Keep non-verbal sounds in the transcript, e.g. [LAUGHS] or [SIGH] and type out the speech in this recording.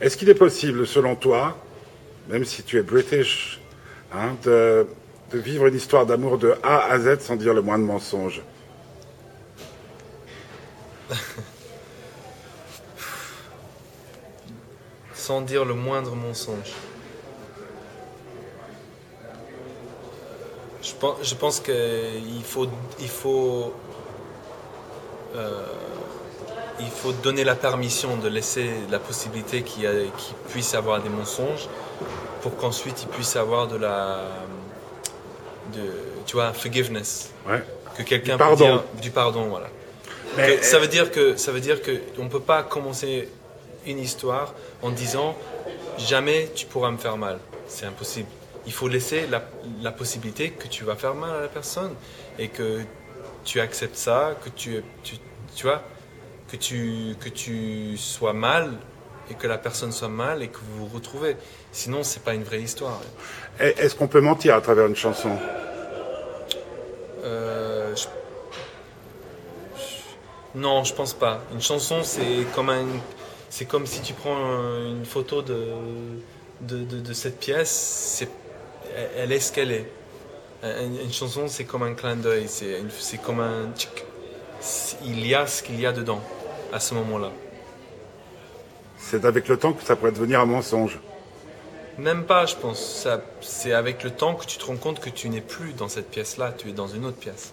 Est-ce qu'il est possible, selon toi, même si tu es british, hein, de, vivre une histoire d'amour de A à Z sans dire le moins de mensonges [LAUGHS] Sans dire le moindre mensonge. Je pense, je pense qu'il faut, il faut, euh, il faut donner la permission de laisser la possibilité qu'il puisse avoir des mensonges pour qu'ensuite il puisse avoir de la, de, tu vois, forgiveness. Ouais. Que quelqu'un Du peut pardon. dire du pardon, voilà. Mais- Que ça veut dire que ça veut dire que on peut pas commencer une histoire en disant jamais tu pourras me faire mal. C'est impossible. Il faut laisser la, la possibilité que tu vas faire mal à la personne et que tu acceptes ça, que tu, tu, tu vois, que tu, que tu sois mal et que la personne soit mal et que vous vous retrouvez. Sinon, c'est pas une vraie histoire. Est-ce qu'on peut mentir à travers une chanson? Euh, je- je- Non, je pense pas. Une chanson, c'est comme un, c'est comme si tu prends un- une photo de de, de- de cette pièce. C'est, elle- est ce qu'elle est. Une, chanson, c'est comme un clin d'œil. C'est, une- c'est comme un. Il y a ce qu'il y a dedans à ce moment-là. C'est avec le temps que ça pourrait devenir un mensonge. Même pas, je pense. Ça, c'est avec le temps que tu te rends compte que tu n'es plus dans cette pièce-là. Tu es dans une autre pièce.